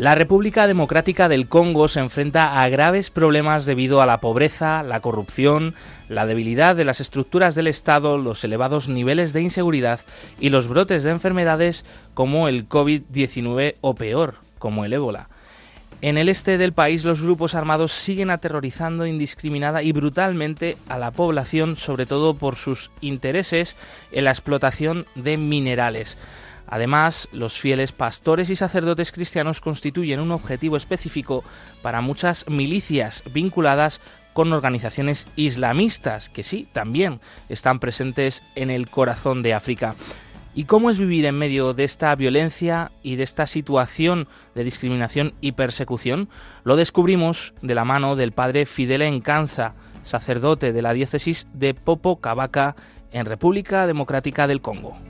La República Democrática del Congo se enfrenta a graves problemas debido a la pobreza, la corrupción, la debilidad de las estructuras del Estado, los elevados niveles de inseguridad y los brotes de enfermedades como el COVID-19 o peor, como el ébola. En el este del país los grupos armados siguen aterrorizando indiscriminada y brutalmente a la población, sobre todo por sus intereses en la explotación de minerales. Además, los fieles pastores y sacerdotes cristianos constituyen un objetivo específico para muchas milicias vinculadas con organizaciones islamistas, que sí, también están presentes en el corazón de África. ¿Y cómo es vivir en medio de esta violencia y de esta situación de discriminación y persecución? Lo descubrimos de la mano del padre Fidel Encanza, sacerdote de la diócesis de Popo Cavaca en República Democrática del Congo.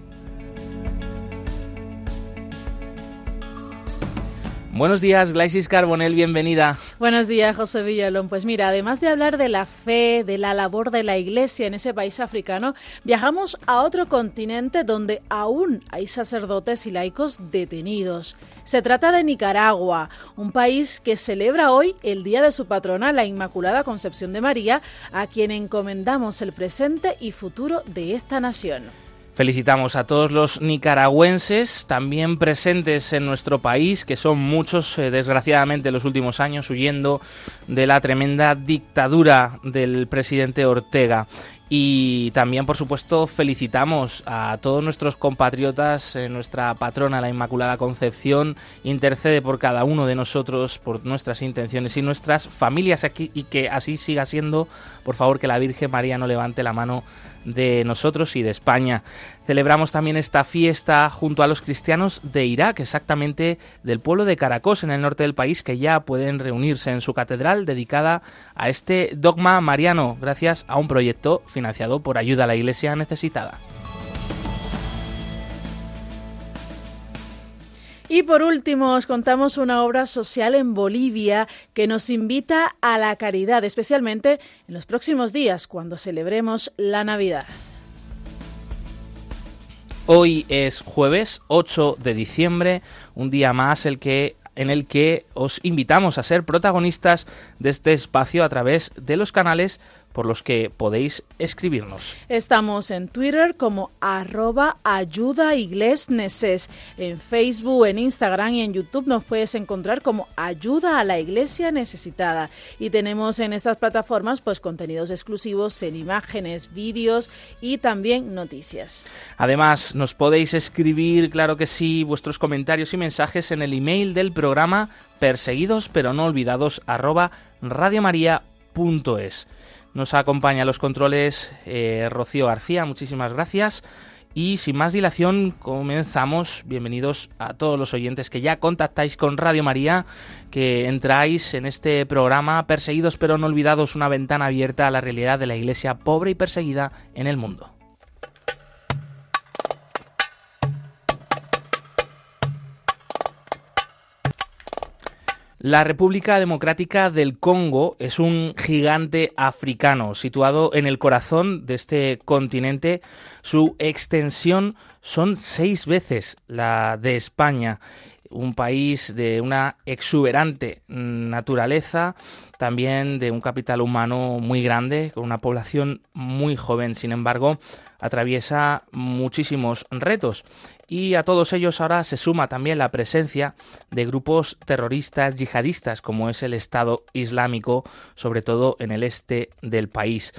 Buenos días, Glaisis Carbonel, bienvenida. Buenos días, José Villalón. Pues mira, además de hablar de la fe, de la labor de la Iglesia en ese país africano, viajamos a otro continente donde aún hay sacerdotes y laicos detenidos. Se trata de Nicaragua, un país que celebra hoy el día de su patrona, la Inmaculada Concepción de María, a quien encomendamos el presente y futuro de esta nación. Felicitamos a todos los nicaragüenses también presentes en nuestro país, que son muchos, eh, desgraciadamente, en los últimos años, huyendo de la tremenda dictadura del presidente Ortega. Y también, por supuesto, felicitamos a todos nuestros compatriotas, eh, nuestra patrona, la Inmaculada Concepción, intercede por cada uno de nosotros, por nuestras intenciones y nuestras familias aquí, y que así siga siendo. Por favor, que la Virgen María no levante la mano de nosotros y de España. Celebramos también esta fiesta junto a los cristianos de Irak, exactamente del pueblo de Caracos, en el norte del país, que ya pueden reunirse en su catedral dedicada a este dogma mariano, gracias a un proyecto financiado por Ayuda a la Iglesia Necesitada. Y por último, os contamos una obra social en Bolivia que nos invita a la caridad, especialmente en los próximos días, cuando celebremos la Navidad. Hoy es jueves 8 de diciembre, un día más el que en el que os invitamos a ser protagonistas de este espacio a través de los canales por los que podéis escribirnos. Estamos en Twitter como arroba ayuda en Facebook, en Instagram y en YouTube nos puedes encontrar como ayuda a la iglesia necesitada. Y tenemos en estas plataformas pues contenidos exclusivos en imágenes, vídeos y también noticias. Además, nos podéis escribir, claro que sí, vuestros comentarios y mensajes en el email del programa perseguidos pero no olvidados arroba radiomaria.es. Nos acompaña los controles eh, Rocío García, muchísimas gracias. Y sin más dilación, comenzamos. Bienvenidos a todos los oyentes que ya contactáis con Radio María, que entráis en este programa Perseguidos pero no olvidados, una ventana abierta a la realidad de la iglesia pobre y perseguida en el mundo. La República Democrática del Congo es un gigante africano situado en el corazón de este continente. Su extensión son seis veces la de España un país de una exuberante naturaleza, también de un capital humano muy grande, con una población muy joven. Sin embargo, atraviesa muchísimos retos y a todos ellos ahora se suma también la presencia de grupos terroristas yihadistas como es el Estado Islámico, sobre todo en el este del país.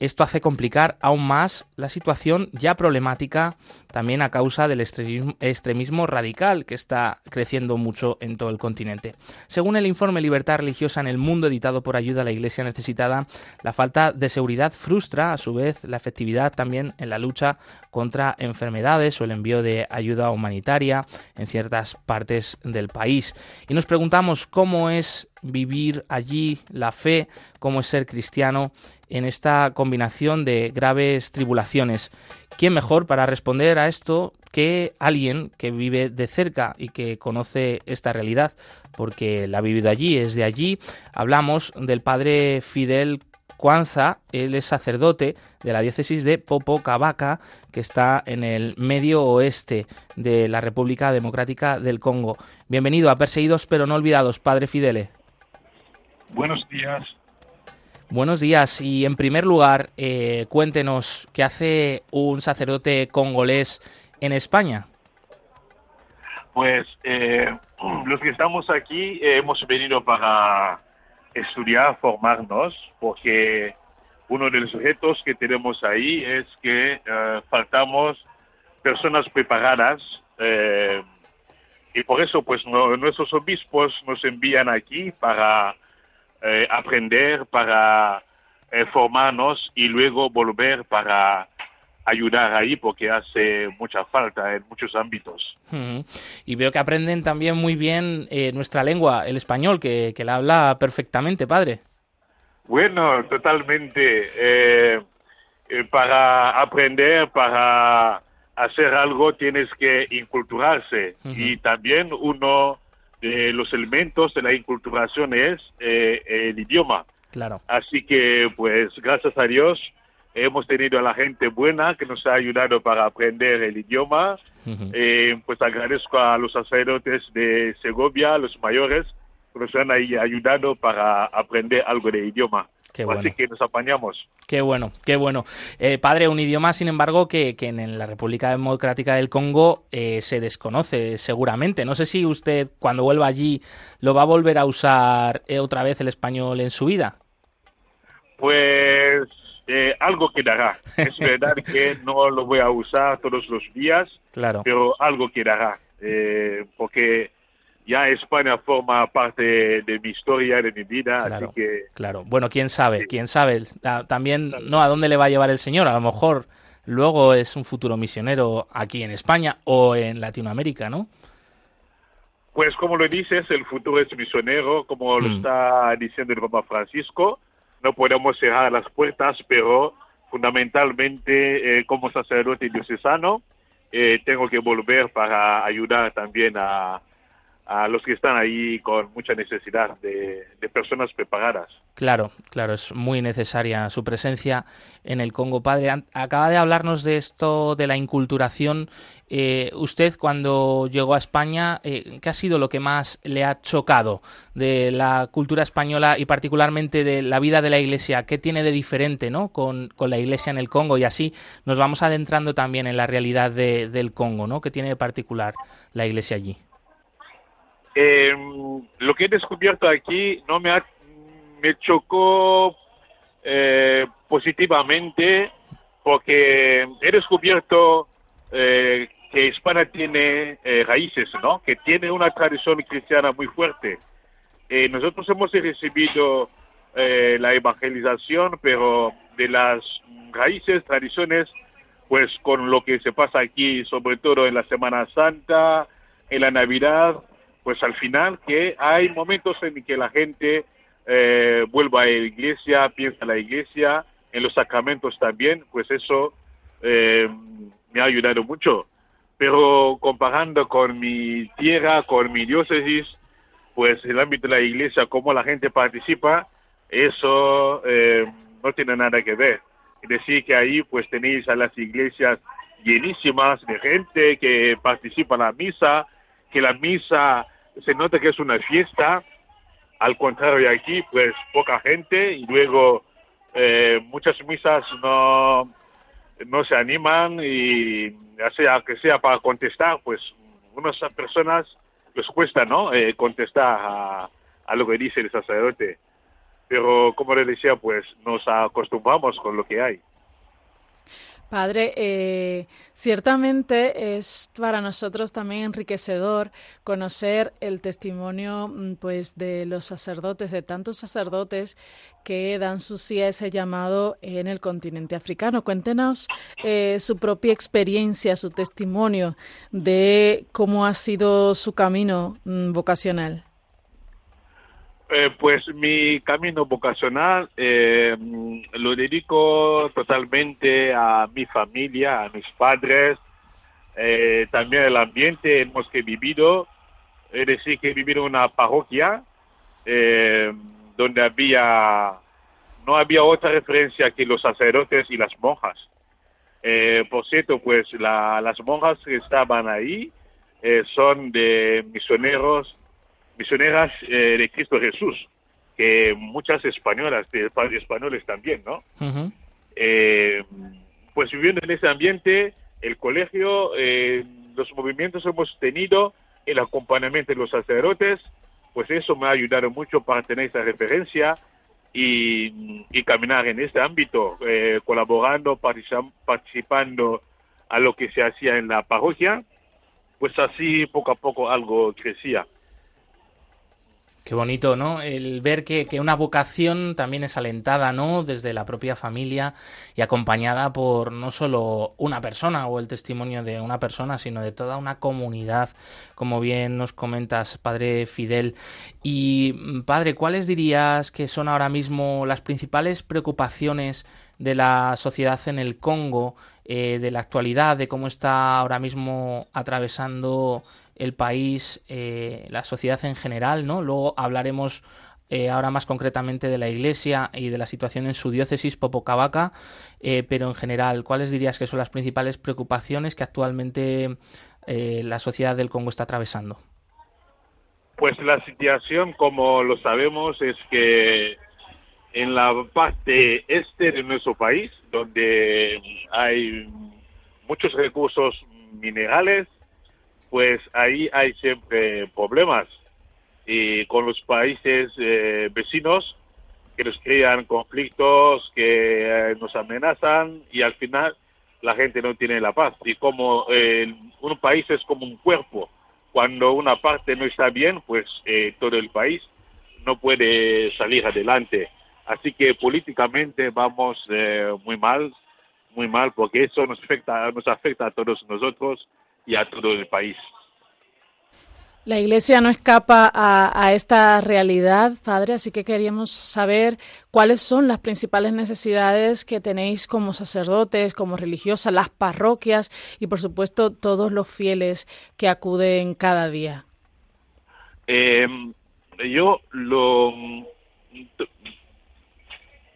Esto hace complicar aún más la situación ya problemática también a causa del extremismo radical que está creciendo mucho en todo el continente. Según el informe Libertad Religiosa en el Mundo editado por Ayuda a la Iglesia Necesitada, la falta de seguridad frustra a su vez la efectividad también en la lucha contra enfermedades o el envío de ayuda humanitaria en ciertas partes del país. Y nos preguntamos cómo es vivir allí la fe, cómo es ser cristiano en esta combinación de graves tribulaciones. ¿Quién mejor para responder a esto que alguien que vive de cerca y que conoce esta realidad? Porque la ha vivido allí, es de allí. Hablamos del padre Fidel Cuanza, él es sacerdote de la diócesis de Popocavaca, que está en el medio oeste de la República Democrática del Congo. Bienvenido a Perseguidos pero no olvidados, Padre Fidele. Buenos días. Buenos días y en primer lugar, eh, cuéntenos qué hace un sacerdote congolés en España. Pues eh, los que estamos aquí hemos venido para estudiar, formarnos, porque uno de los objetos que tenemos ahí es que eh, faltamos personas preparadas eh, y por eso pues nuestros obispos nos envían aquí para eh, aprender, para formarnos y luego volver para ayudar ahí porque hace mucha falta en muchos ámbitos. Y veo que aprenden también muy bien eh, nuestra lengua, el español, que, la habla perfectamente, padre. Bueno, totalmente. Eh, eh, para aprender, para hacer algo, tienes que inculturarse. Y también uno de los elementos de la inculturación es el idioma. Claro. Así que, pues, gracias a Dios, hemos tenido a la gente buena que nos ha ayudado para aprender el idioma. Eh, pues agradezco a los sacerdotes de Segovia, los mayores, que nos han ayudado para aprender algo de idioma. Qué bueno. Así que nos apañamos. Qué bueno, qué bueno. Eh, padre, un idioma, sin embargo, que, que, en la República Democrática del Congo eh, se desconoce seguramente. No sé si usted, cuando vuelva allí, lo va a volver a usar otra vez el español en su vida. Pues eh, algo quedará. Es verdad que no lo voy a usar todos los días, claro. pero algo quedará, eh, porque ya España forma parte de mi historia, de mi vida, claro, así que... Claro, bueno, quién sabe, quién sabe. Ah, también, ¿no? ¿A dónde le va a llevar el Señor? A lo mejor luego es un futuro misionero aquí en España o en Latinoamérica, ¿no? Pues como lo dices, el futuro es misionero, como lo mm. está diciendo el Papa Francisco, no podemos cerrar las puertas, pero fundamentalmente eh, como sacerdote diocesano eh, tengo que volver para ayudar también a, a los que están ahí con mucha necesidad de, personas preparadas. Claro, claro, es muy necesaria su presencia en el Congo. Padre, acaba de hablarnos de esto de la inculturación. Eh, usted, cuando llegó a España, eh, ¿qué ha sido lo que más le ha chocado de la cultura española y particularmente de la vida de la Iglesia? ¿Qué tiene de diferente ¿no? con, la Iglesia en el Congo? Y así nos vamos adentrando también en la realidad del Congo, ¿no? ¿Qué tiene de particular la Iglesia allí? Eh, lo que he descubierto aquí no me, me chocó eh, positivamente porque he descubierto eh, que España tiene eh, raíces, ¿no? Que tiene una tradición cristiana muy fuerte. nosotros hemos recibido la evangelización, pero de las raíces, tradiciones, pues con lo que se pasa aquí, sobre todo en la Semana Santa, en la Navidad, pues al final que hay momentos en que la gente eh, vuelva a la iglesia, piensa en la iglesia, en los sacramentos también, pues eso eh, me ha ayudado mucho. Pero comparando con mi tierra, con mi diócesis, pues el ámbito de la iglesia, cómo la gente participa, eso eh, no tiene nada que ver. Es decir, que ahí pues tenéis a las iglesias llenísimas de gente que participa en la misa, que la misa se nota que es una fiesta, al contrario de aquí, pues poca gente y luego eh, muchas misas no, no se animan y sea que sea para contestar, pues unas personas les cuesta, ¿no? Eh, contestar a, a lo que dice el sacerdote. Pero como le decía, pues nos acostumbramos con lo que hay. Padre, eh, ciertamente es para nosotros también enriquecedor conocer el testimonio mm, pues, de los sacerdotes, de tantos sacerdotes que dan su sí a ese llamado en el continente africano. Cuéntenos eh, su propia experiencia, su testimonio de cómo ha sido su camino mm, vocacional. Eh, pues mi camino vocacional eh, lo dedico totalmente a mi familia, a mis padres, eh, también al ambiente hemos que vivido. Es decir, que he vivido en una parroquia donde había no había otra referencia que los sacerdotes y las monjas. por cierto, pues las monjas que estaban ahí son de misioneros misioneras eh, de Cristo Jesús, que muchas españolas, de españoles también, ¿no? Eh, pues viviendo en ese ambiente, el colegio, eh, los movimientos hemos tenido, el acompañamiento de los sacerdotes, pues eso me ha ayudado mucho para tener esa referencia y, caminar en este ámbito, colaborando, participando a lo que se hacía en la parroquia, pues así poco a poco algo crecía. Qué bonito, ¿no? El ver que, una vocación también es alentada, ¿no? Desde la propia familia y acompañada por no solo una persona o el testimonio de una persona, sino de toda una comunidad, como bien nos comentas, Padre Fidel. Y, Padre, ¿cuáles dirías que son ahora mismo las principales preocupaciones de la sociedad en el Congo, eh, de la actualidad, de cómo está ahora mismo atravesando el país, eh, la sociedad en general, ¿no? Luego hablaremos eh, ahora más concretamente de la Iglesia y de la situación en su diócesis Popocavaca, eh, pero en general, ¿cuáles dirías que son las principales preocupaciones que actualmente la sociedad del Congo está atravesando? Pues la situación, como lo sabemos, es que en la parte este de nuestro país, donde hay muchos recursos minerales, pues ahí hay siempre problemas y con los países eh, vecinos que nos crean conflictos, que eh, nos amenazan y al final la gente no tiene la paz. Y como eh, un país es como un cuerpo, cuando una parte no está bien, pues todo el país no puede salir adelante. Así que políticamente vamos muy mal, muy mal, porque eso nos afecta, nos afecta a todos nosotros y a todo el país. La Iglesia no escapa a, esta realidad, Padre, así que queríamos saber cuáles son las principales necesidades que tenéis como sacerdotes, como religiosas, las parroquias y, por supuesto, todos los fieles que acuden cada día. Em, yo lo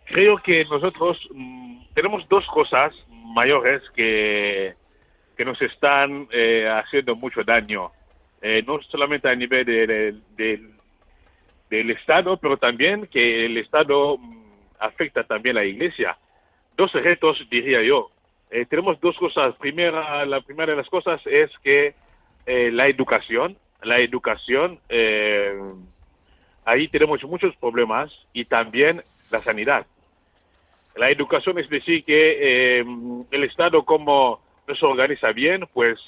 creo que nosotros mm, tenemos dos cosas mayores que que nos están eh, haciendo mucho daño, eh, no solamente a nivel del Estado, pero también que el Estado mm, afecta también a la Iglesia. Dos retos, diría yo. Eh, tenemos dos cosas. Primera, la primera de las cosas es que la educación, la educación, ahí tenemos muchos problemas y también la sanidad. La educación es decir que el Estado como no se organiza bien, pues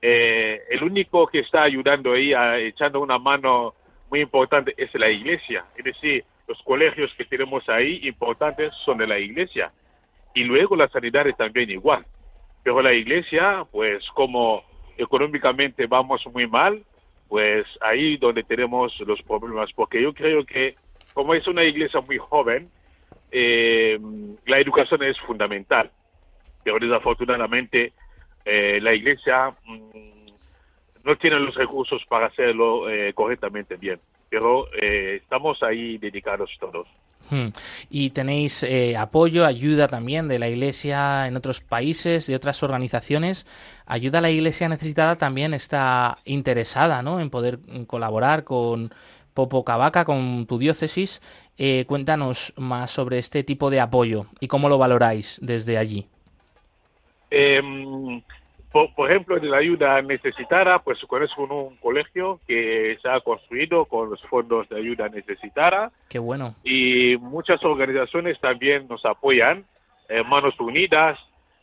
eh, el único que está ayudando ahí, echando una mano muy importante, es la iglesia. Es decir, los colegios que tenemos ahí importantes son de la iglesia. Y luego la sanidad es también igual. Pero la iglesia, pues como económicamente vamos muy mal, pues ahí donde tenemos los problemas. Porque yo creo que como es una iglesia muy joven, eh, la educación es fundamental pero desafortunadamente eh, la iglesia mm, no tiene los recursos para hacerlo eh, correctamente bien. Pero eh, estamos ahí dedicados todos. Hmm. Y tenéis apoyo, ayuda también de la Iglesia en otros países, de otras organizaciones. Ayuda a la Iglesia necesitada también está interesada ¿no? en poder colaborar con Popo Cavaca, con tu diócesis. cuéntanos más sobre este tipo de apoyo y cómo lo valoráis desde allí. Eh, por, ejemplo, de la ayuda necesitada, pues conozco un colegio que se ha construido con los fondos de ayuda necesitada. Qué bueno. Y muchas organizaciones también nos apoyan, eh, Manos Unidas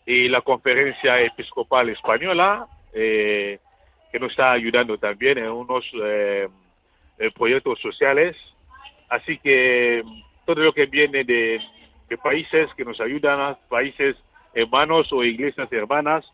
y la Conferencia Episcopal Española, eh, que nos está ayudando también en unos eh, proyectos sociales. Así que todo lo que viene de, de países que nos ayudan, países hermanos o iglesias hermanas,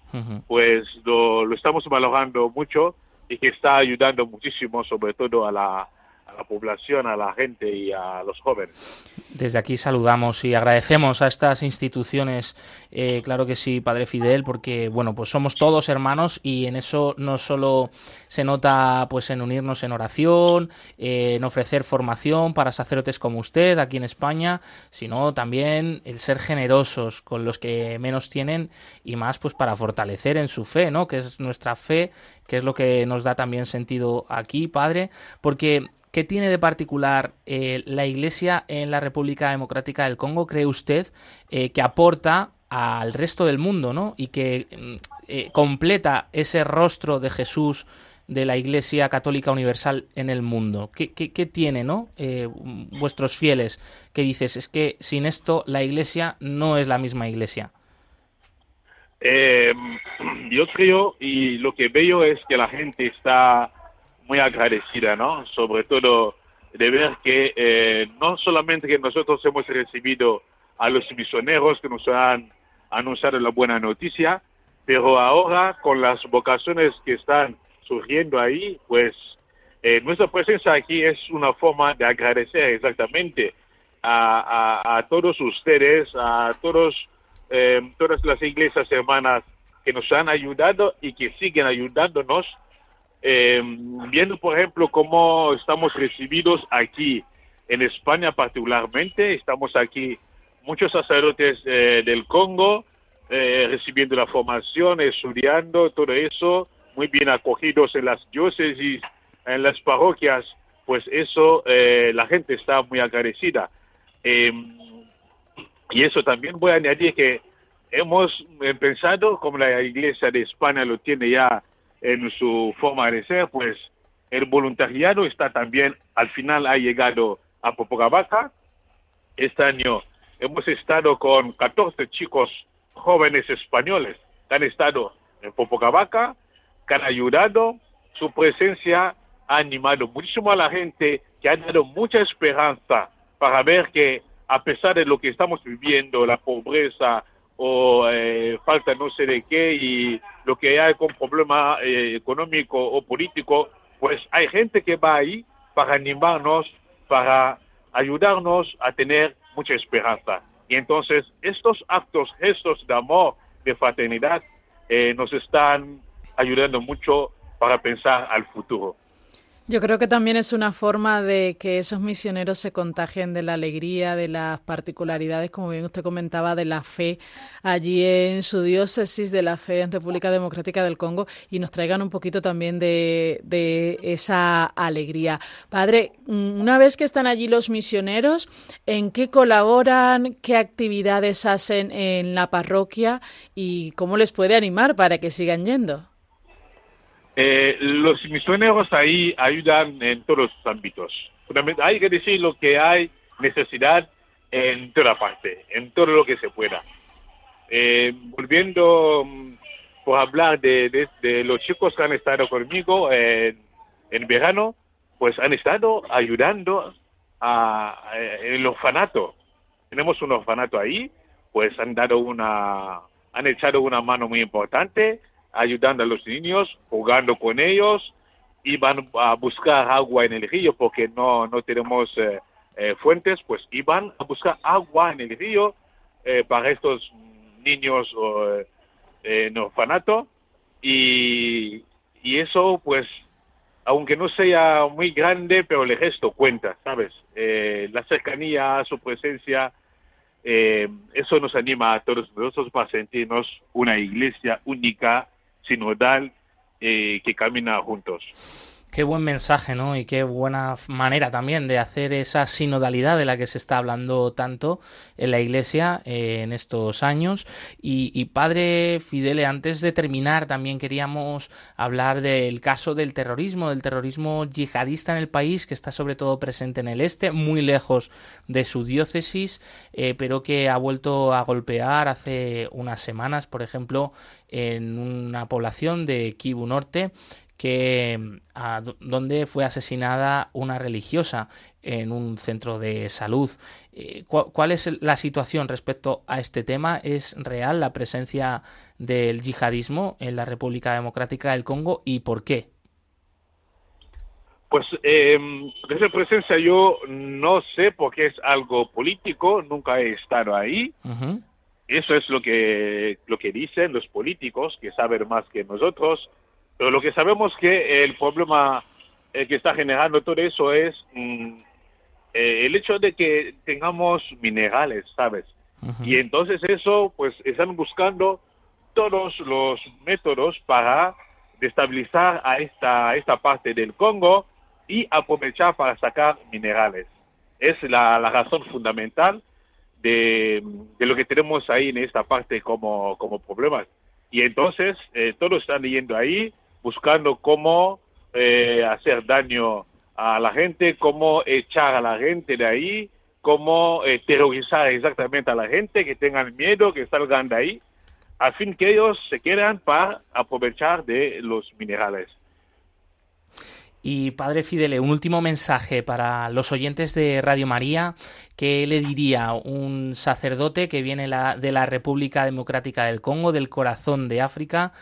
pues lo, estamos valorando mucho y que está ayudando muchísimo, sobre todo a la, la población, a la gente y a los jóvenes. Desde aquí saludamos y agradecemos a estas instituciones, eh, claro que sí, Padre Fidel, porque bueno, pues somos todos hermanos y en eso no solo se nota pues en unirnos en oración, eh, en ofrecer formación para sacerdotes como usted aquí en España, sino también el ser generosos con los que menos tienen y más pues para fortalecer en su fe, ¿no? Que es nuestra fe, que es lo que nos da también sentido aquí, Padre, porque ¿Qué tiene de particular eh, la Iglesia en la República Democrática del Congo, cree usted, eh, que aporta al resto del mundo, ¿no? Y que mm, eh, completa ese rostro de Jesús de la Iglesia Católica Universal en el mundo. ¿Qué, qué, tiene, no? vuestros fieles, que dices, es que sin esto la Iglesia no es la misma Iglesia. yo creo y lo que veo es que la gente está muy agradecida, ¿no? Sobre todo de ver que eh, no solamente que nosotros hemos recibido a los misioneros que nos han anunciado la buena noticia, pero ahora con las vocaciones que están surgiendo ahí, pues eh, nuestra presencia aquí es una forma de agradecer exactamente a, a, todos ustedes, a todos, eh, todas las iglesias hermanas que nos han ayudado y que siguen ayudándonos eh, viendo, por ejemplo, cómo estamos recibidos aquí en España particularmente, estamos aquí muchos sacerdotes eh, del Congo eh, recibiendo la formación, estudiando todo eso, muy bien acogidos en las diócesis, en las parroquias, pues eso la gente está muy agradecida. y eso también voy a añadir que hemos pensado, como la Iglesia de España lo tiene ya en su forma de ser, pues el voluntariado está también, al final ha llegado a Popocavaca. Este año hemos estado con 14 chicos jóvenes españoles que han estado en Popocavaca, que han ayudado, su presencia ha animado muchísimo a la gente, que ha dado mucha esperanza para ver que a pesar de lo que estamos viviendo, la pobreza, o eh, falta no sé de qué y lo que hay con problema eh, económico o político, pues hay gente que va ahí para animarnos, para ayudarnos a tener mucha esperanza. Y entonces estos actos, gestos de amor, de fraternidad, eh, nos están ayudando mucho para pensar al futuro. Yo creo que también es una forma de que esos misioneros se contagien de la alegría, de las particularidades, como bien usted comentaba, de la fe allí en su diócesis, de la fe en República Democrática del Congo y nos traigan un poquito también de, de esa alegría. Padre, una vez que están allí los misioneros, ¿en qué colaboran? ¿Qué actividades hacen en la parroquia? ¿Y cómo les puede animar para que sigan yendo? Eh, los misioneros ahí ayudan en todos los ámbitos. Hay que decir lo que hay necesidad en toda parte, en todo lo que se pueda. Eh, volviendo mm, por hablar de, los chicos que han estado conmigo en, verano, pues han estado ayudando a, en el orfanato. Tenemos un orfanato ahí, pues han dado una, han echado una mano muy importante ayudando a los niños, jugando con ellos, iban a buscar agua en el río porque no, no tenemos eh, eh, fuentes, pues iban a buscar agua en el río eh, para estos niños en orfanato y, y eso pues aunque no sea muy grande, pero el gesto cuenta, ¿sabes? la cercanía, su presencia, eso nos anima a todos nosotros para sentirnos una iglesia única sinodal eh, que camina juntos. Qué buen mensaje, ¿no? Y qué buena manera también de hacer esa sinodalidad de la que se está hablando tanto en la Iglesia eh, en estos años. Y, Padre Fidele, antes de terminar, también queríamos hablar del caso del terrorismo, del terrorismo yihadista en el país, que está sobre todo presente en el este, muy lejos de su diócesis, eh, pero que ha vuelto a golpear hace unas semanas, por ejemplo, en una población de Kibu Norte que a, donde fue asesinada una religiosa en un centro de salud. Eh, ¿Cuál es la situación respecto a este tema? ¿Es real la presencia del yihadismo en la República Democrática del Congo y por qué? Pues eh, desde presencia yo no sé porque es algo político, nunca he estado ahí. Eso es lo que, lo que dicen los políticos, que saben más que nosotros. Pero lo que sabemos que el problema eh, que está generando todo eso es mm, eh, el hecho de que tengamos minerales, ¿sabes? Y entonces eso, pues están buscando todos los métodos para destabilizar a esta, esta parte del Congo y aprovechar para sacar minerales. Es la, razón fundamental de, lo que tenemos ahí en esta parte como, como problemas. Y entonces eh, todos están yendo ahí buscando cómo eh, hacer daño a la gente, cómo echar a la gente de ahí, cómo eh, terrorizar exactamente a la gente, que tengan miedo, que salgan de ahí, a fin que ellos se quedan para aprovechar de los minerales. Y Padre Fidele, un último mensaje para los oyentes de Radio María. ¿Qué le diría un sacerdote que viene de la República Democrática del Congo, del corazón de África,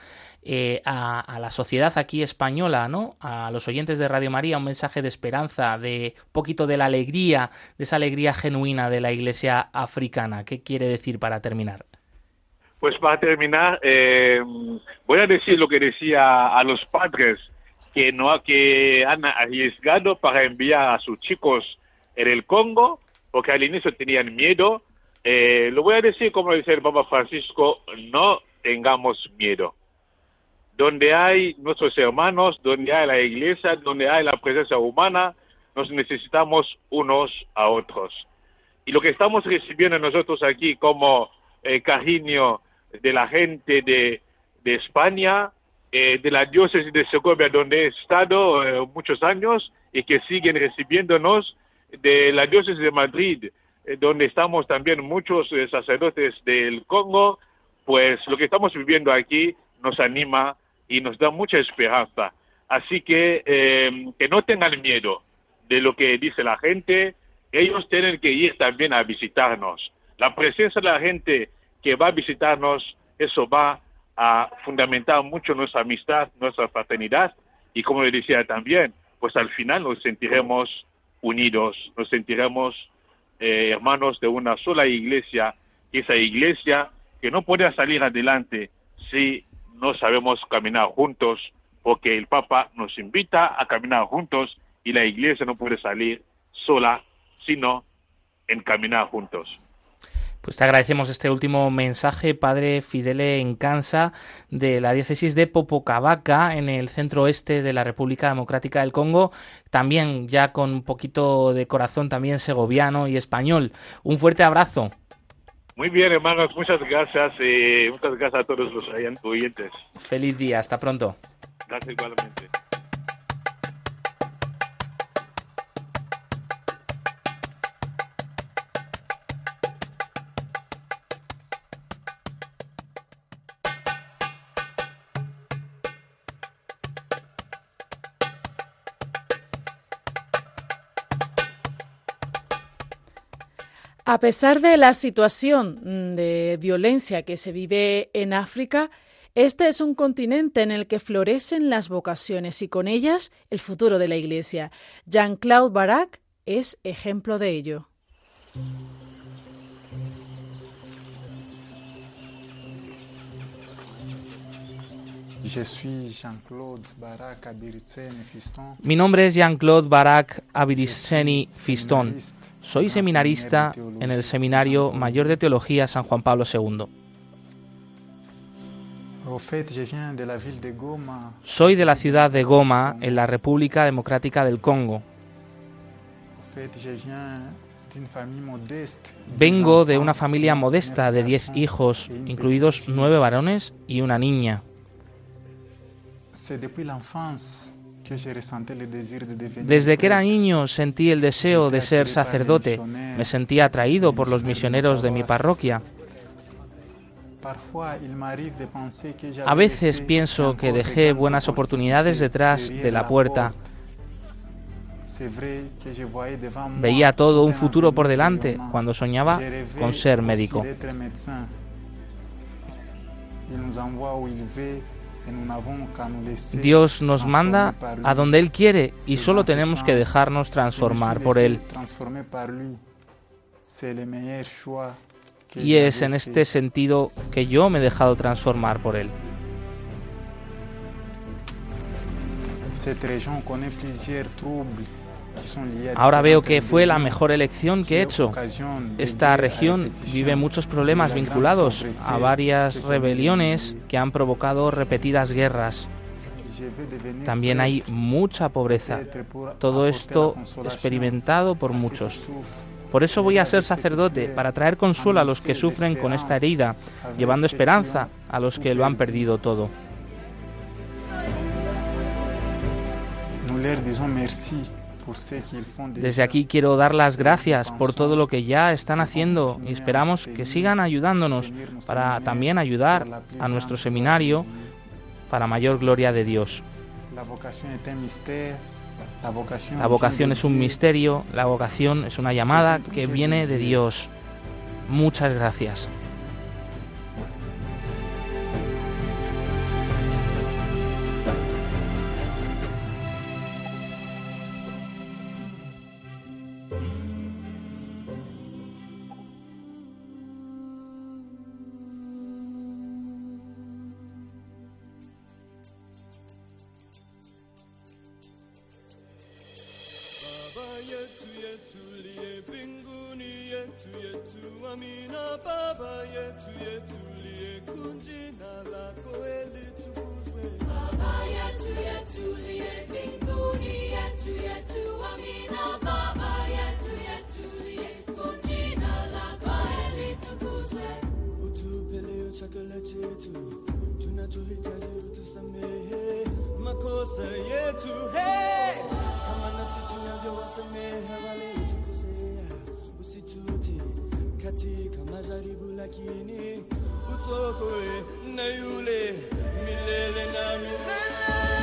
eh, a, la sociedad aquí española, ¿no? A los oyentes de Radio María, un mensaje de esperanza, de un poquito de la alegría, de esa alegría genuina de la Iglesia africana. ¿Qué quiere decir para terminar? Pues para terminar, eh, voy a decir lo que decía a los padres que no que han arriesgado para enviar a sus chicos en el Congo, porque al inicio tenían miedo. Eh, lo voy a decir como dice el Papa Francisco, no tengamos miedo. Donde hay nuestros hermanos, donde hay la iglesia, donde hay la presencia humana, nos necesitamos unos a otros. Y lo que estamos recibiendo nosotros aquí como eh, cariño de la gente de, España, eh, de la diócesis de Segovia, donde he estado eh, muchos años y que siguen recibiéndonos, de la diócesis de Madrid, donde estamos también muchos sacerdotes del Congo, pues lo que estamos viviendo aquí nos anima y nos da mucha esperanza. Así que que no tengan miedo de lo que dice la gente, ellos tienen que ir también a visitarnos. La presencia de la gente que va a visitarnos, eso va a fundamentar mucho nuestra amistad, nuestra fraternidad y como decía también, pues al final nos sentiremos unidos, nos sentiremos eh, hermanos de una sola iglesia, esa iglesia que no puede salir adelante si no sabemos caminar juntos, porque el Papa nos invita a caminar juntos y la iglesia no puede salir sola, sino en caminar juntos. Pues te agradecemos este último mensaje, Padre Fidele Encansa, de la diócesis de Popocavaca, en el centro oeste de la República Democrática del Congo, también ya con un poquito de corazón también segoviano y español. Un fuerte abrazo. Muy bien, hermanos, muchas gracias y muchas gracias a todos los oyentes. Feliz día, hasta pronto. Gracias igualmente. A pesar de la situación mm, de violencia que se vive en África, este es un continente en el que florecen las vocaciones y con ellas el futuro de la Iglesia. Jean-Claude Barak es ejemplo de ello. Mi nombre es Jean-Claude Barak Abiriceni Fiston. Soy seminarista en el Seminario Mayor de Teología San Juan Pablo II. Soy de la ciudad de Goma, en la República Democrática del Congo. Vengo de una familia modesta de 10 hijos, incluidos nueve varones y una niña. Desde que era niño sentí el deseo de ser sacerdote. Me sentía atraído por los misioneros de mi parroquia. A veces pienso que dejé buenas oportunidades detrás de la puerta. Veía todo un futuro por delante cuando soñaba con ser médico. Dios nos manda a donde Él quiere y solo tenemos que dejarnos transformar por Él. Y es en este sentido que yo me he dejado transformar por Él. Ahora veo que fue la mejor elección que he hecho. Esta región vive muchos problemas vinculados a varias rebeliones que han provocado repetidas guerras. También hay mucha pobreza. Todo esto experimentado por muchos. Por eso voy a ser sacerdote, para traer consuelo a los que sufren con esta herida, llevando esperanza a los que lo han perdido todo. Desde aquí quiero dar las gracias por todo lo que ya están haciendo y esperamos que sigan ayudándonos para también ayudar a nuestro seminario para mayor gloria de Dios. La vocación es un misterio, la vocación es una llamada que viene de Dios. Muchas gracias. Amina Baba yetu yetu liyekunji na lako elitukuzwe. Baba yetu yetu liye binguni yetu yetu Amina Baba yetu yetu liye liyekunji na lako elitukuzwe. Utupe leo chakula chetu tunachohitaji utusamehe makosa yetu, hey! kama nasi tunavyowasamehe walio katika majaribu lakini utokoe na yule milele na milele.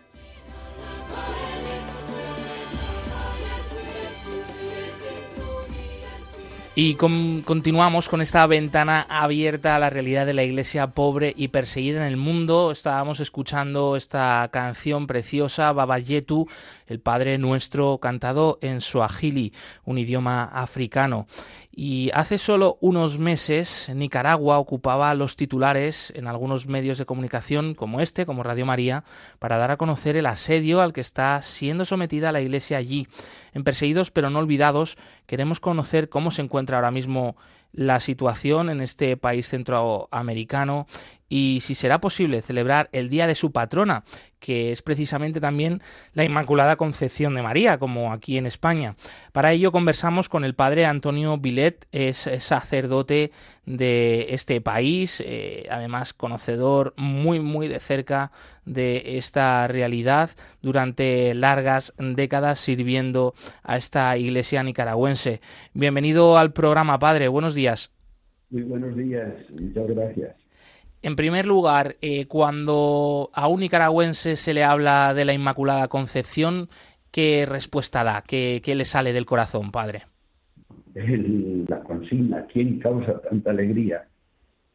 Y continuamos con esta ventana abierta a la realidad de la iglesia pobre y perseguida en el mundo. Estábamos escuchando esta canción preciosa, Babayetu, el Padre Nuestro, cantado en Swahili, un idioma africano. Y hace solo unos meses Nicaragua ocupaba los titulares en algunos medios de comunicación como este, como Radio María, para dar a conocer el asedio al que está siendo sometida la Iglesia allí. En Perseguidos pero no olvidados queremos conocer cómo se encuentra ahora mismo la situación en este país centroamericano y si será posible celebrar el día de su patrona, que es precisamente también la Inmaculada Concepción de María, como aquí en España. Para ello conversamos con el padre Antonio Vilet, es sacerdote de este país, eh, además conocedor muy muy de cerca de esta realidad durante largas décadas sirviendo a esta iglesia nicaragüense. Bienvenido al programa, padre. Buenos días. Muy buenos días, muchas gracias. En primer lugar, eh, cuando a un nicaragüense se le habla de la Inmaculada Concepción, ¿qué respuesta da? ¿Qué, le sale del corazón, padre? la consigna, ¿quién causa tanta alegría?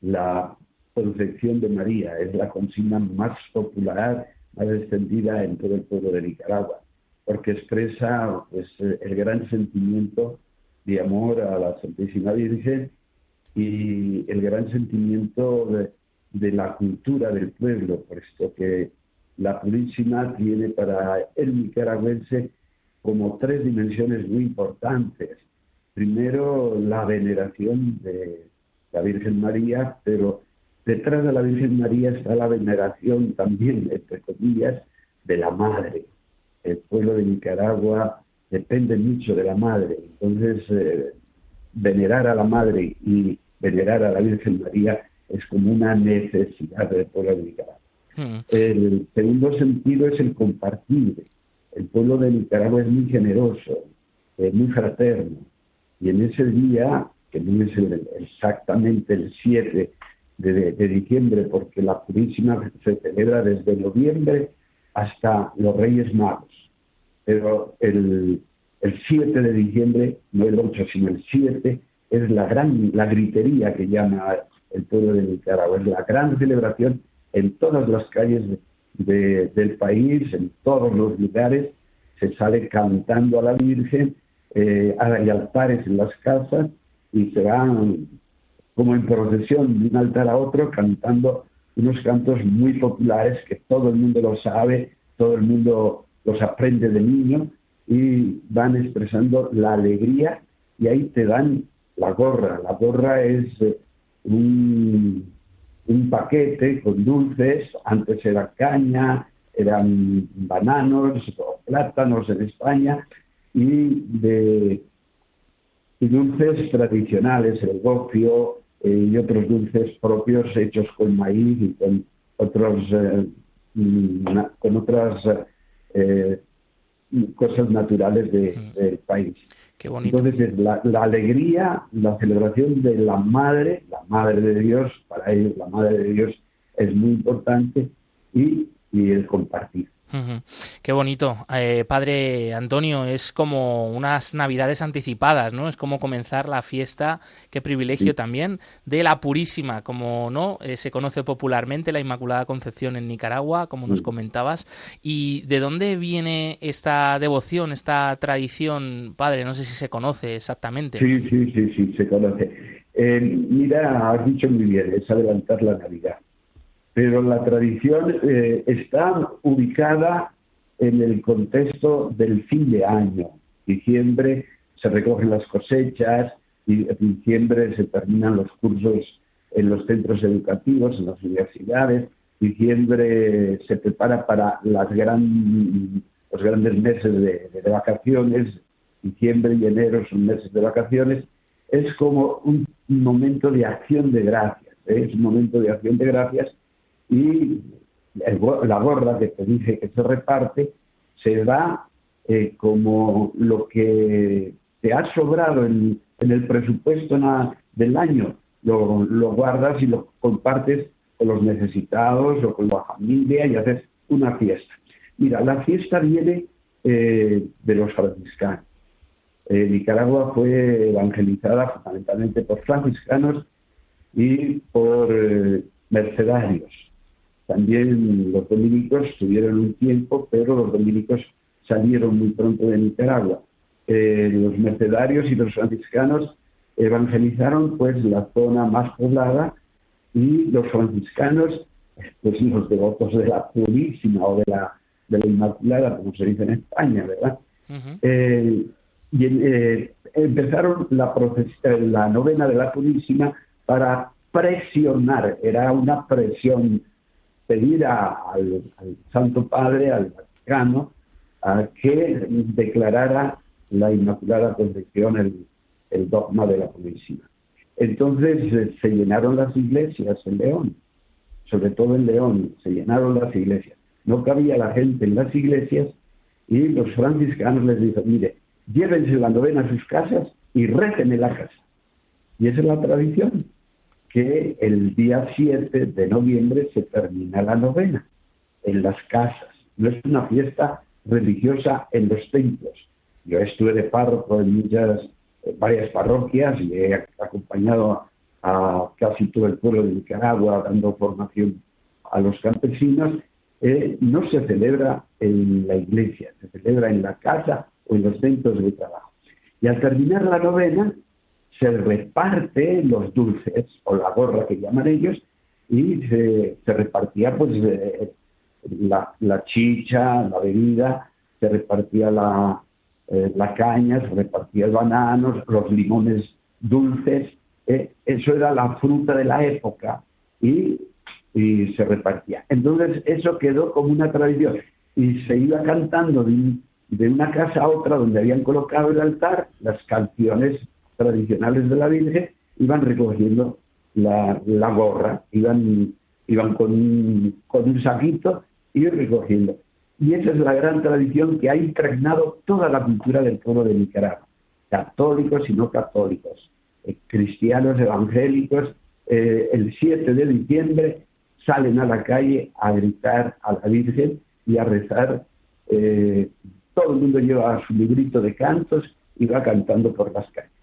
La Concepción de María es la consigna más popular, más extendida en todo el pueblo de Nicaragua, porque expresa pues, el gran sentimiento de amor a la Santísima Virgen y el gran sentimiento de, de la cultura del pueblo, puesto que la Purísima tiene para el nicaragüense como tres dimensiones muy importantes. Primero, la veneración de la Virgen María, pero detrás de la Virgen María está la veneración también, entre comillas, de la Madre. El pueblo de Nicaragua depende mucho de la Madre. Entonces, eh, venerar a la Madre y venerar a la Virgen María es como una necesidad del pueblo de Nicaragua. Hmm. El segundo sentido es el compartir. El pueblo de Nicaragua es muy generoso, es muy fraterno. Y en ese día, que no es exactamente el 7 de, diciembre, porque la Purísima se celebra desde noviembre hasta los Reyes Magos. Pero el, el 7 de diciembre, no el 8, sino el 7, es la gran, la gritería que llama el pueblo de Nicaragua. Es la gran celebración en todas las calles del país, en todos los lugares. Se sale cantando a la Virgen, eh, hay altares en las casas y se van como en procesión de un altar a otro cantando unos cantos muy populares que todo el mundo lo sabe, todo el mundo los aprende de niño y van expresando la alegría y ahí te dan la gorra. La gorra es eh, un, paquete con dulces, antes era caña, eran bananos plátanos en España, y de dulces tradicionales, el gofio eh, y otros dulces propios hechos con maíz y con otros eh, con otras eh, cosas naturales del país. Entonces, la, la, alegría, la celebración de la Madre, la Madre de Dios, para ellos la Madre de Dios es muy importante y, y el compartir. Qué bonito. Eh, padre Antonio, es como unas navidades anticipadas, ¿no? Es como comenzar la fiesta, qué privilegio también, de la Purísima, como no eh, se conoce popularmente, la Inmaculada Concepción en Nicaragua, como nos comentabas. ¿Y de dónde viene esta devoción, esta tradición, padre? No sé si se conoce exactamente. Sí, sí, sí, sí, se conoce. Eh, mira, has dicho muy bien, es adelantar la Navidad pero la tradición eh, está ubicada en el contexto del fin de año. Diciembre se recogen las cosechas, y en diciembre se terminan los cursos en los centros educativos, en las universidades, diciembre se prepara para las gran, los grandes meses de, vacaciones, diciembre y enero son meses de vacaciones, es como un momento de acción de gracias, ¿eh? es un momento de acción de gracias y la gorra que te dije que se reparte se da eh, como lo que te ha sobrado en, el presupuesto del año, lo, guardas y lo compartes con los necesitados o con la familia y haces una fiesta. Mira, la fiesta viene eh, de los franciscanos. Eh, Nicaragua fue evangelizada fundamentalmente por franciscanos y por mercedarios. También los dominicos tuvieron un tiempo, pero los dominicos salieron muy pronto de Nicaragua. Eh, los mercedarios y los franciscanos evangelizaron pues la zona más poblada y los franciscanos, pues los devotos de la Purísima o de la, de la Inmaculada, como se dice en España, ¿verdad? Eh, y eh, empezaron la, la novena de la Purísima para presionar, era una presión pedir al, Santo Padre, al Vaticano, a que declarara la Inmaculada Concepción el, dogma de la policía. Entonces eh, se llenaron las iglesias en León, sobre todo en León, se llenaron las iglesias. No cabía la gente en las iglesias y los franciscanos les dijeron, mire, llévense la novena a sus casas y en la casa. Y esa es la tradición. Que el día 7 de noviembre se termina la novena en las casas. No es una fiesta religiosa en los templos. Yo estuve de párroco en muchas, varias parroquias y he acompañado a casi todo el pueblo de Nicaragua dando formación a los campesinos. Eh, no se celebra en la iglesia, se celebra en la casa o en los centros de trabajo. Y al terminar la novena, se reparte los dulces o la gorra que llaman ellos y se, repartía pues eh, la, la, chicha, la bebida, se repartía la, eh, la caña, se repartía bananos, los limones dulces, eh, eso era la fruta de la época y, y, se repartía. Entonces eso quedó como una tradición y se iba cantando de, de una casa a otra donde habían colocado el altar las canciones tradicionales de la Virgen, iban recogiendo la, gorra, iban, iban con, un, con un saquito y recogiendo. Y esa es la gran tradición que ha impregnado toda la cultura del pueblo de Nicaragua, católicos y no católicos, eh, cristianos, evangélicos. Eh, el 7 de diciembre salen a la calle a gritar a la Virgen y a rezar. Eh, todo el mundo lleva su librito de cantos y va cantando por las calles.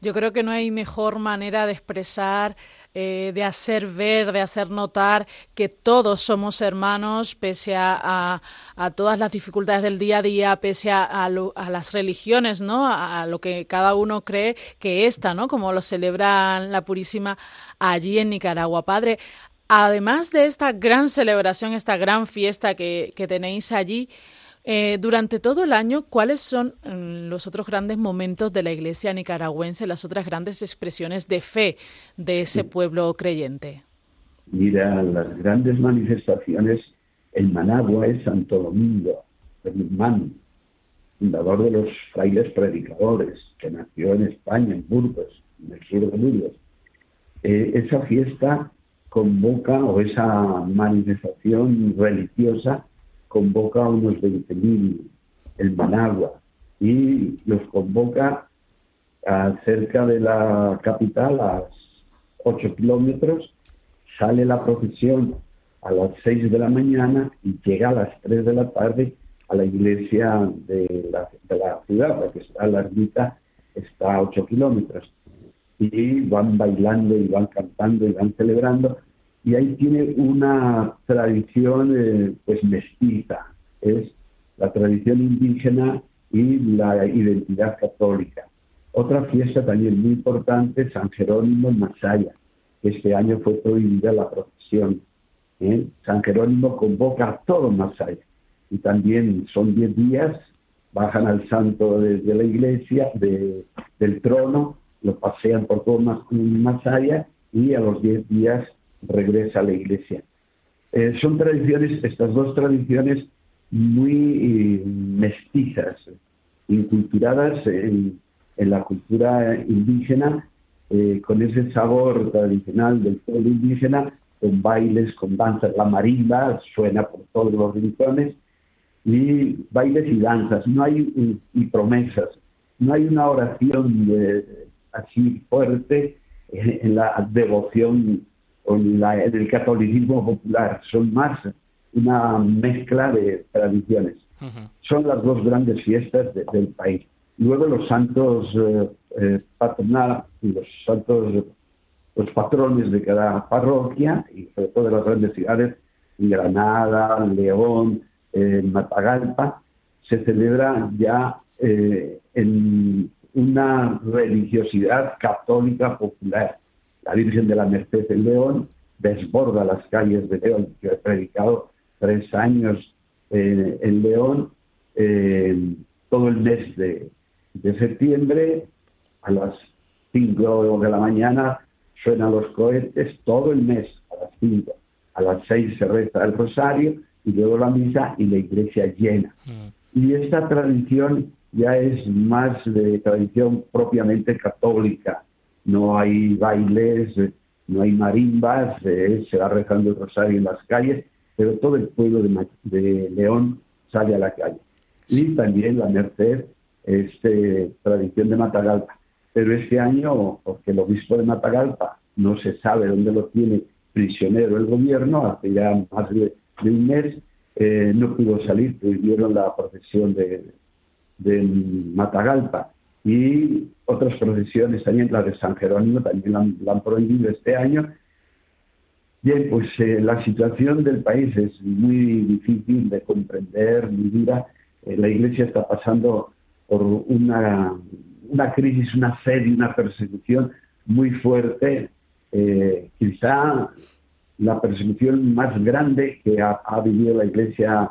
Yo creo que no hay mejor manera de expresar, eh, de hacer ver, de hacer notar que todos somos hermanos, pese a, todas las dificultades del día a día, pese a, las religiones, ¿no? A, lo que cada uno cree que esta, ¿no? Como lo celebra la Purísima allí en Nicaragua. Padre, además de esta gran celebración, esta gran fiesta que, que tenéis allí, eh, durante todo el año, ¿cuáles son mm, los otros grandes momentos de la iglesia nicaragüense, las otras grandes expresiones de fe de ese pueblo creyente? Mira, las grandes manifestaciones en Managua es Santo Domingo, el imán, fundador de los frailes predicadores, que nació en España, en Burgos, en el sur de Burgos. Eh, esa fiesta convoca, o esa manifestación religiosa, convoca a unos 20.000 en Managua y los convoca cerca de la capital a 8 kilómetros, sale la procesión a las 6 de la mañana y llega a las 3 de la tarde a la iglesia de la, de la ciudad, porque está la está a 8 kilómetros. Y van bailando y van cantando y van celebrando y ahí tiene una tradición eh, pues mestiza, es la tradición indígena y la identidad católica. Otra fiesta también muy importante, San Jerónimo en Masaya, este año fue prohibida la procesión. ¿eh? San Jerónimo convoca a todo Masaya y también son diez días, bajan al santo desde la iglesia, del trono, lo pasean por todo Masaya y a los diez días regresa a la iglesia. Eh, son tradiciones, estas dos tradiciones muy eh, mestizas, inculturadas en, la cultura indígena, eh, con ese sabor tradicional del pueblo indígena, con bailes, con danzas. La marimba suena por todos los rincones, y bailes y danzas, no hay, y promesas. No hay una oración así fuerte en la devoción en, el catolicismo popular, son más una mezcla de tradiciones. Son las dos grandes fiestas del país. Luego los santos eh, eh patronal y los santos, los patrones de cada parroquia, y sobre todo de las grandes ciudades, Granada, León, eh, Matagalpa, se celebra ya eh, en una religiosidad católica popular la Virgen de la Merced en León desborda las calles de León. Yo he predicado tres años en León, todo el mes de, septiembre, a las 5 de la mañana suenan los cohetes, todo el mes a las 5. A las 6 se reza el rosario y luego la misa y la iglesia llena. Mm. Y esta tradición ya es más de tradición propiamente católica no hay bailes, no hay marimbas, eh, se va rezando el rosario en las calles, pero todo el pueblo de, León sale a la calle. Y también la Merced, este, tradición de Matagalpa. Pero este año, porque el obispo de Matagalpa no se sabe dónde lo tiene prisionero el gobierno, hace ya más de, un mes, eh, no pudo salir, prohibieron la procesión de, de Matagalpa y otras procesiones también, la de San Jerónimo, también la, han prohibido este año. Bien, pues eh, la situación del país es muy difícil de comprender, dura. Eh, la Iglesia está pasando por una, una crisis, una sed y una persecución muy fuerte. Eh, quizá la persecución más grande que ha, vivido la Iglesia,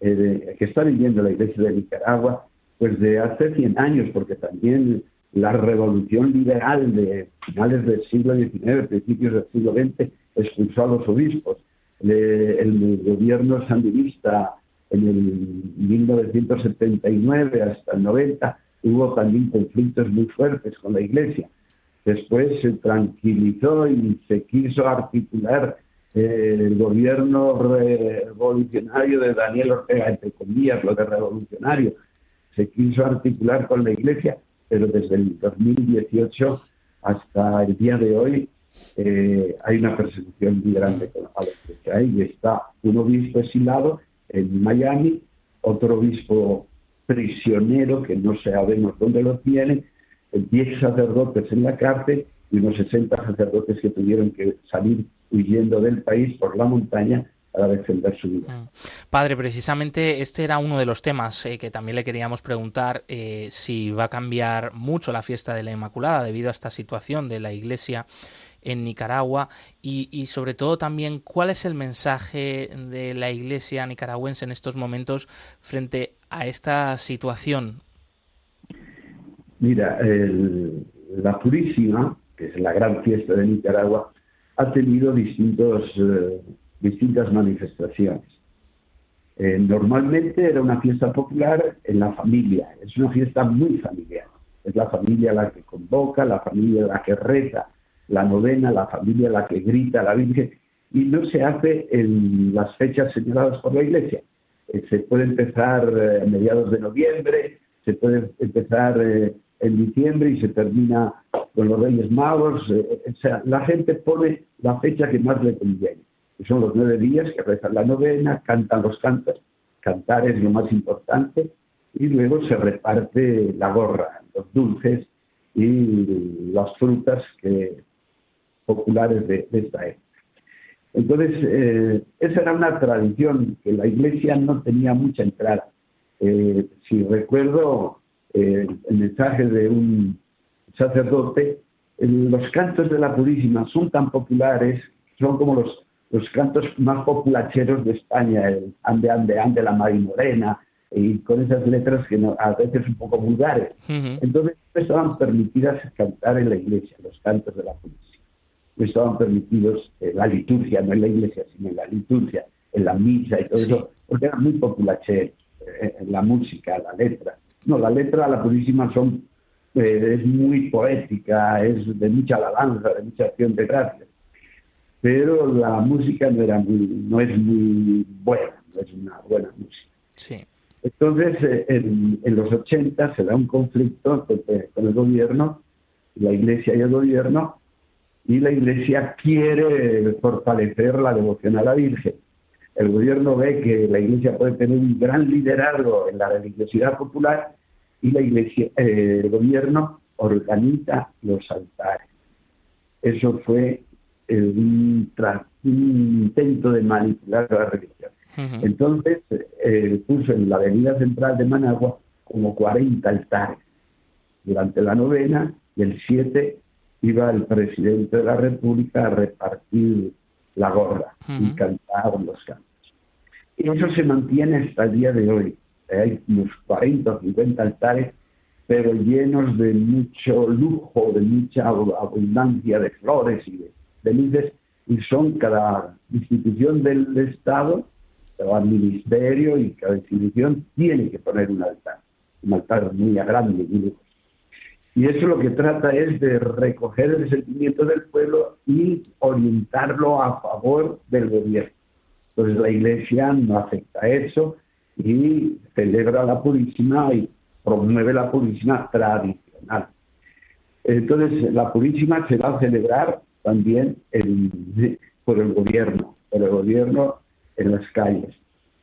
que está viviendo la Iglesia de Nicaragua pues de hace 100 años, porque también la revolución liberal de finales del siglo XIX, principios del siglo XX, expulsó a los obispos. el gobierno sandinista en el 1979 hasta el 90 hubo también conflictos muy fuertes con la Iglesia. Después se tranquilizó y se quiso articular eh, el gobierno revolucionario de Daniel Ortega, entre comillas, lo de revolucionario, se quiso articular con la Iglesia, pero desde el 2018 hasta el día de hoy eh, hay una persecución muy grande con la Iglesia. Y está un obispo exilado en Miami, otro obispo prisionero que no sabemos dónde lo tiene, 10 sacerdotes en la cárcel y unos 60 sacerdotes que tuvieron que salir huyendo del país por la montaña para defender su vida. Mm. Padre, precisamente este era uno de los temas eh, que también le queríamos preguntar eh, si va a cambiar mucho la fiesta de la Inmaculada debido a esta situación de la Iglesia en Nicaragua y, sobre todo también cuál es el mensaje de la Iglesia nicaragüense en estos momentos frente a esta situación. Mira, la Purísima, que es la gran fiesta de Nicaragua, ha tenido distintos eh, distintas manifestaciones. Eh, normalmente era una fiesta popular en la familia, es una fiesta muy familiar. Es la familia la que convoca, la familia la que reza la novena, la familia la que grita a la Virgen, y no se hace en las fechas señaladas por la Iglesia. Eh, se puede empezar eh, a mediados de noviembre, se puede empezar en diciembre y se termina con los Reyes Magos. o sea, la gente pone la fecha que más le conviene son los nueve días que rezan la novena, cantan los cantos, cantar es lo más importante, y luego se reparte la gorra, los dulces y las frutas populares de, esta época. Entonces, eh, esa era una tradición que la iglesia no tenía mucha entrada. Eh, si recuerdo eh, el mensaje de un sacerdote, los cantos de la Purísima son tan populares, son como los los cantos más populacheros de España, el Ande, Ande, Ande, la Mari Morena, y con esas letras que a veces un poco vulgares. Entonces no estaban permitidas cantar en la iglesia, los cantos de la policía. No estaban permitidos en la liturgia, no en la iglesia, sino en la liturgia, en la misa y todo eso, porque eran muy populacheros, eh, en la música, la letra. No, la letra, la purísima son, eh, es muy poética, es de mucha alabanza, de mucha acción de gracias pero la música no era muy, no es muy buena, no es una buena música. Sí. Entonces, eh, en, los 80 se da un conflicto con, el gobierno, la iglesia y el gobierno, y la iglesia quiere fortalecer la devoción a la Virgen. El gobierno ve que la iglesia puede tener un gran liderazgo en la religiosidad popular y la iglesia, eh, el gobierno organiza los altares. Eso fue un, intento de manipular la religión. Entonces, eh, puso en la avenida central de Managua como 40 altares. Durante la novena y el 7 iba el presidente de la República a repartir la gorra y cantar los cantos. Y eso se mantiene hasta el día de hoy. Hay unos 40 o 50 altares, pero llenos de mucho lujo, de mucha abundancia de flores y de de y son cada institución del Estado, cada ministerio y cada institución tiene que poner un altar, un altar muy grande, muy Y eso lo que trata es de recoger el sentimiento del pueblo y orientarlo a favor del gobierno. Entonces la Iglesia no acepta eso y celebra la Purísima y promueve la Purísima tradicional. Entonces la Purísima se va a celebrar también por el gobierno, por el gobierno en las calles.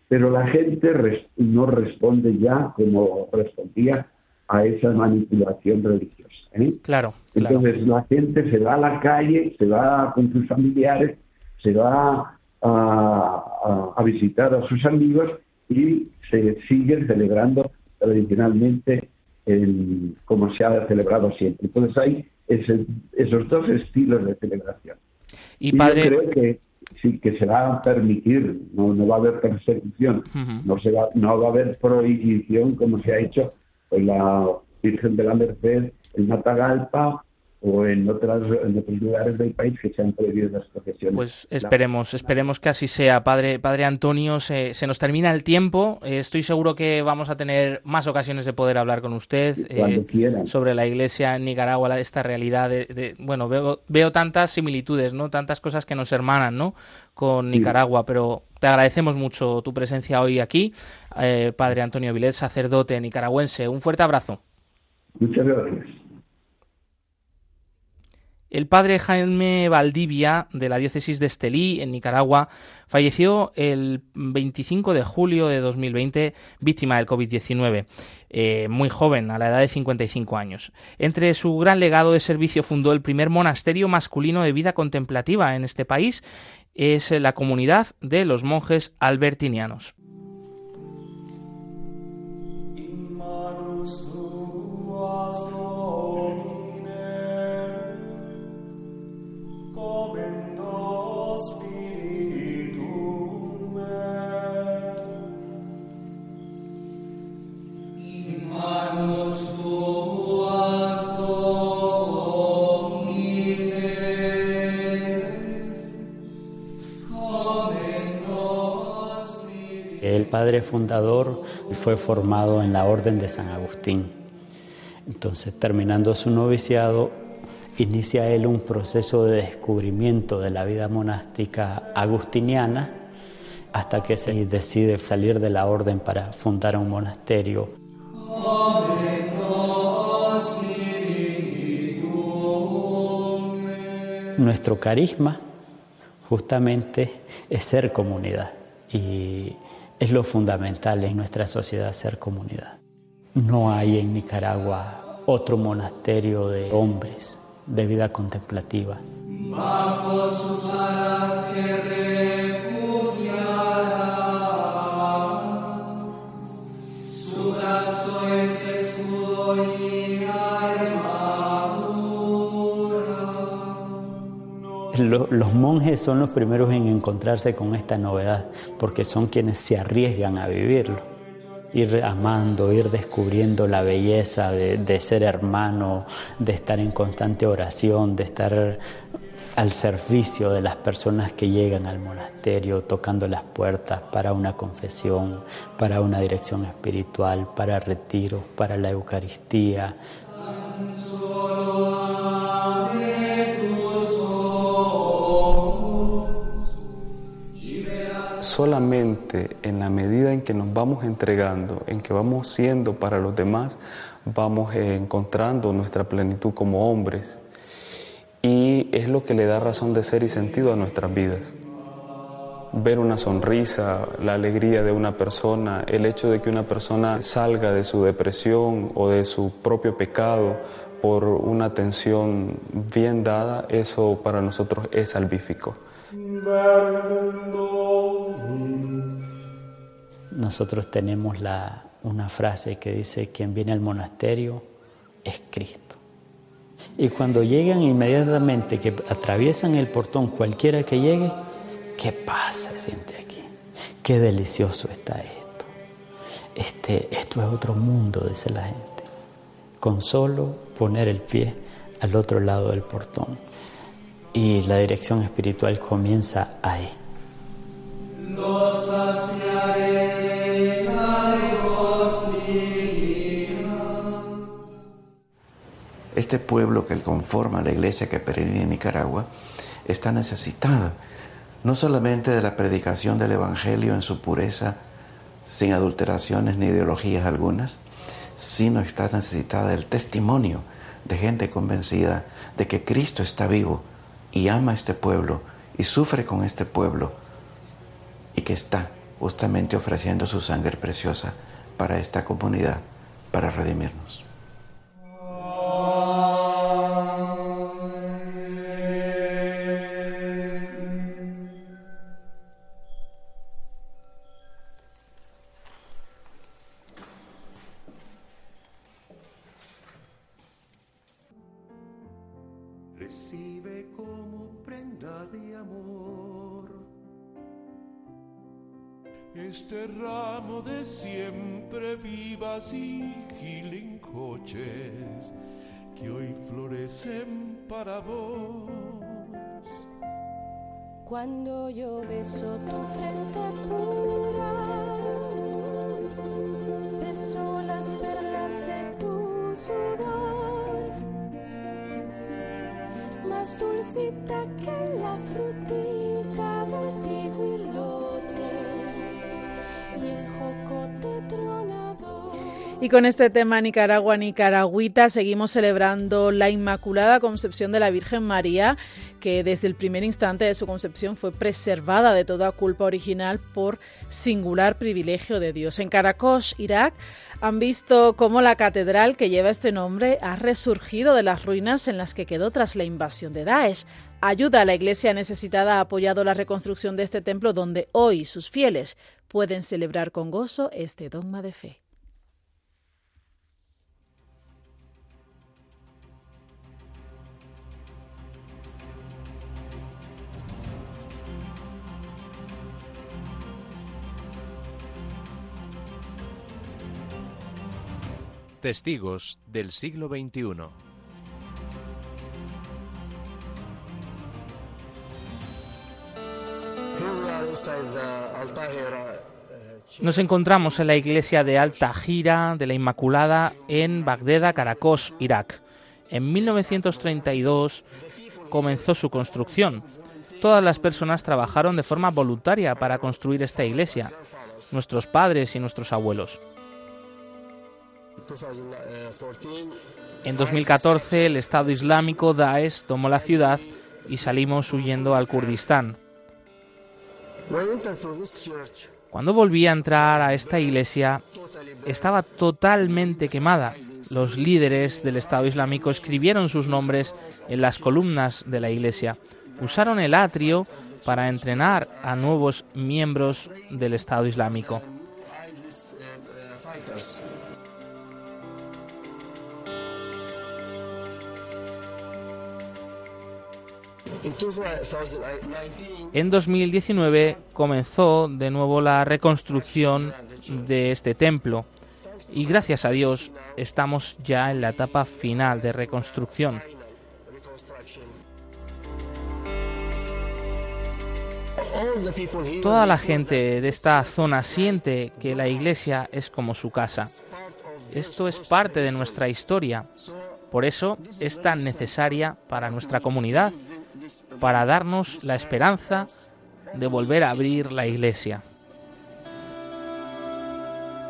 Pero la gente no responde ya como respondía a esa manipulación religiosa. ¿eh? Claro, Entonces la gente se va a la calle, se va con sus familiares, se va a, a visitar a sus amigos y se siguen celebrando tradicionalmente el, como se ha celebrado siempre. Entonces hay esos dos estilos de celebración. Y, padre... yo creo que sí que se va a permitir, no, no va a haber persecución, no se va, no va a haber prohibición como se ha hecho con la Virgen de la Merced en Matagalpa o en, otras, en otros lugares del país que se han prohibido las profesiones. Pues esperemos, esperemos que así sea. Padre, padre Antonio, se, se nos termina el tiempo. Eh, estoy seguro que vamos a tener más ocasiones de poder hablar con usted eh, sobre la Iglesia en Nicaragua, esta realidad. De, bueno, veo, veo tantas similitudes, no, tantas cosas que nos hermanan, ¿no? Con Nicaragua, pero te agradecemos mucho tu presencia hoy aquí, eh, Padre Antonio Vilet, sacerdote nicaragüense. Un fuerte abrazo. Muchas gracias. El padre Jaime Valdivia, de la diócesis de Estelí, en Nicaragua, falleció el 25 de julio de 2020 víctima del COVID-19, eh, muy joven, a la edad de 55 años. Entre su gran legado de servicio fundó el primer monasterio masculino de vida contemplativa en este país, es la comunidad de los monjes albertinianos. Padre fundador fue formado en la Orden de San Agustín. Entonces, terminando su noviciado, inicia él un proceso de descubrimiento de la vida monástica agustiniana hasta que decide salir de la orden para fundar un monasterio. Nuestro carisma justamente es ser comunidad y es lo fundamental en nuestra sociedad ser comunidad. No hay en Nicaragua otro monasterio de hombres de vida contemplativa. Bajo sus alas los monjes son los primeros en encontrarse con esta novedad, porque son quienes se arriesgan a vivirlo. Ir amando, ir descubriendo la belleza de, ser hermano, de estar en constante oración, de estar al servicio de las personas que llegan al monasterio, tocando las puertas para una confesión, para una dirección espiritual, para retiro, para la Eucaristía. Solamente en la medida en que nos vamos entregando, en que vamos siendo para los demás, vamos encontrando nuestra plenitud como hombres. Y es lo que le da razón de ser y sentido a nuestras vidas. Ver una sonrisa, la alegría de una persona, el hecho de que una persona salga de su depresión o de su propio pecado por una atención bien dada, eso para nosotros es salvífico. Nosotros tenemos una frase que dice, quien viene al monasterio es Cristo. Y cuando llegan inmediatamente, que atraviesan el portón, cualquiera que llegue, qué paz se siente aquí, qué delicioso está esto. Este, esto es otro mundo, dice la gente, con solo poner el pie al otro lado del portón y la dirección espiritual comienza ahí. Este pueblo que conforma la iglesia que peregrina en Nicaragua está necesitada no solamente de la predicación del Evangelio en su pureza, sin adulteraciones ni ideologías algunas, sino está necesitada del testimonio de gente convencida de que Cristo está vivo y ama a este pueblo y sufre con este pueblo y que está justamente ofreciendo su sangre preciosa para esta comunidad, para redimirnos. Cuando yo beso tu frente pura, beso las perlas de tu sudor, más dulcita que la frutita del Y con este tema Nicaragua Nicaragüita seguimos celebrando la Inmaculada Concepción de la Virgen María, que desde el primer instante de su concepción fue preservada de toda culpa original por singular privilegio de Dios. En Karakosh, Irak, han visto cómo la catedral que lleva este nombre ha resurgido de las ruinas en las que quedó tras la invasión de Daesh. Ayuda a la iglesia necesitada ha apoyado la reconstrucción de este templo donde hoy sus fieles pueden celebrar con gozo este dogma de fe. Testigos del siglo XXI. Nos encontramos en la iglesia de Alta Gira de la Inmaculada en Bagdad, Caracos, Irak. En 1932 comenzó su construcción. Todas las personas trabajaron de forma voluntaria para construir esta iglesia, nuestros padres y nuestros abuelos. En 2014 el Estado Islámico Daesh tomó la ciudad y salimos huyendo al Kurdistán. Cuando volví a entrar a esta iglesia, estaba totalmente quemada. Los líderes del Estado Islámico escribieron sus nombres en las columnas de la iglesia. Usaron el atrio para entrenar a nuevos miembros del Estado Islámico. En 2019 comenzó de nuevo la reconstrucción de este templo y gracias a Dios estamos ya en la etapa final de reconstrucción. Toda la gente de esta zona siente que la iglesia es como su casa. Esto es parte de nuestra historia. Por eso es tan necesaria para nuestra comunidad para darnos la esperanza de volver a abrir la iglesia.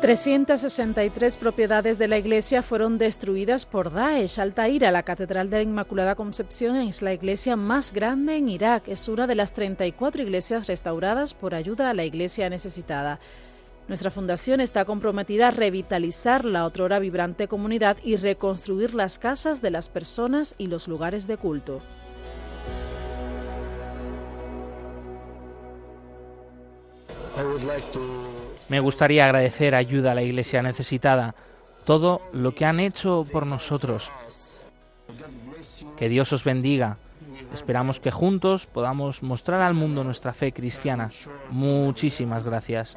363 propiedades de la iglesia fueron destruidas por Daesh. Altaira, la Catedral de la Inmaculada Concepción, es la iglesia más grande en Irak. Es una de las 34 iglesias restauradas por ayuda a la iglesia necesitada. Nuestra fundación está comprometida a revitalizar la otrora vibrante comunidad y reconstruir las casas de las personas y los lugares de culto. Me gustaría agradecer ayuda a la Iglesia necesitada, todo lo que han hecho por nosotros. Que Dios os bendiga. Esperamos que juntos podamos mostrar al mundo nuestra fe cristiana. Muchísimas gracias.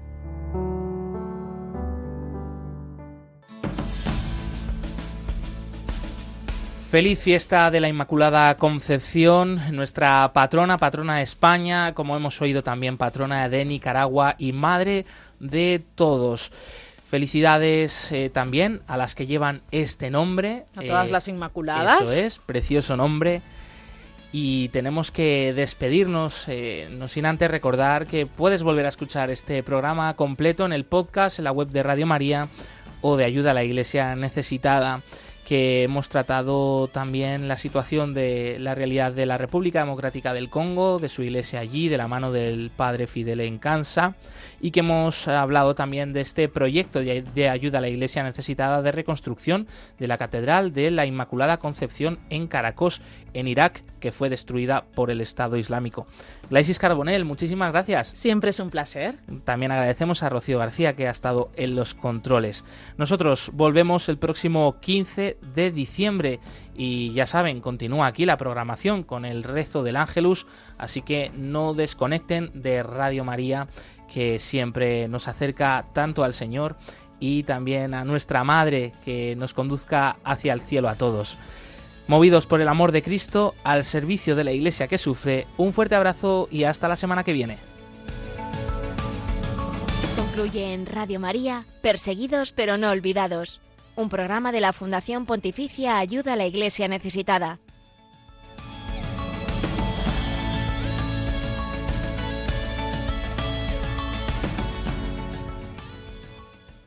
Feliz fiesta de la Inmaculada Concepción, nuestra patrona, patrona de España, como hemos oído también patrona de Nicaragua y madre de todos. Felicidades eh, también a las que llevan este nombre. A todas eh, las Inmaculadas. Eso es, precioso nombre. Y tenemos que despedirnos, eh, no sin antes recordar que puedes volver a escuchar este programa completo en el podcast, en la web de Radio María o de Ayuda a la Iglesia Necesitada que hemos tratado también la situación de la realidad de la República Democrática del Congo, de su iglesia allí, de la mano del padre Fidel en Kansa, y que hemos hablado también de este proyecto de ayuda a la iglesia necesitada de reconstrucción de la Catedral de la Inmaculada Concepción en Caracos, en Irak, que fue destruida por el Estado Islámico. Glaisis Carbonell, muchísimas gracias. Siempre es un placer. También agradecemos a Rocío García, que ha estado en los controles. Nosotros volvemos el próximo 15 de diciembre. Y ya saben, continúa aquí la programación con el rezo del Ángelus, así que no desconecten de Radio María, que siempre nos acerca tanto al Señor y también a nuestra Madre, que nos conduzca hacia el cielo a todos. Movidos por el amor de Cristo, al servicio de la Iglesia que sufre, un fuerte abrazo y hasta la semana que viene. Concluye en Radio María, Perseguidos pero no olvidados un programa de la Fundación Pontificia Ayuda a la Iglesia Necesitada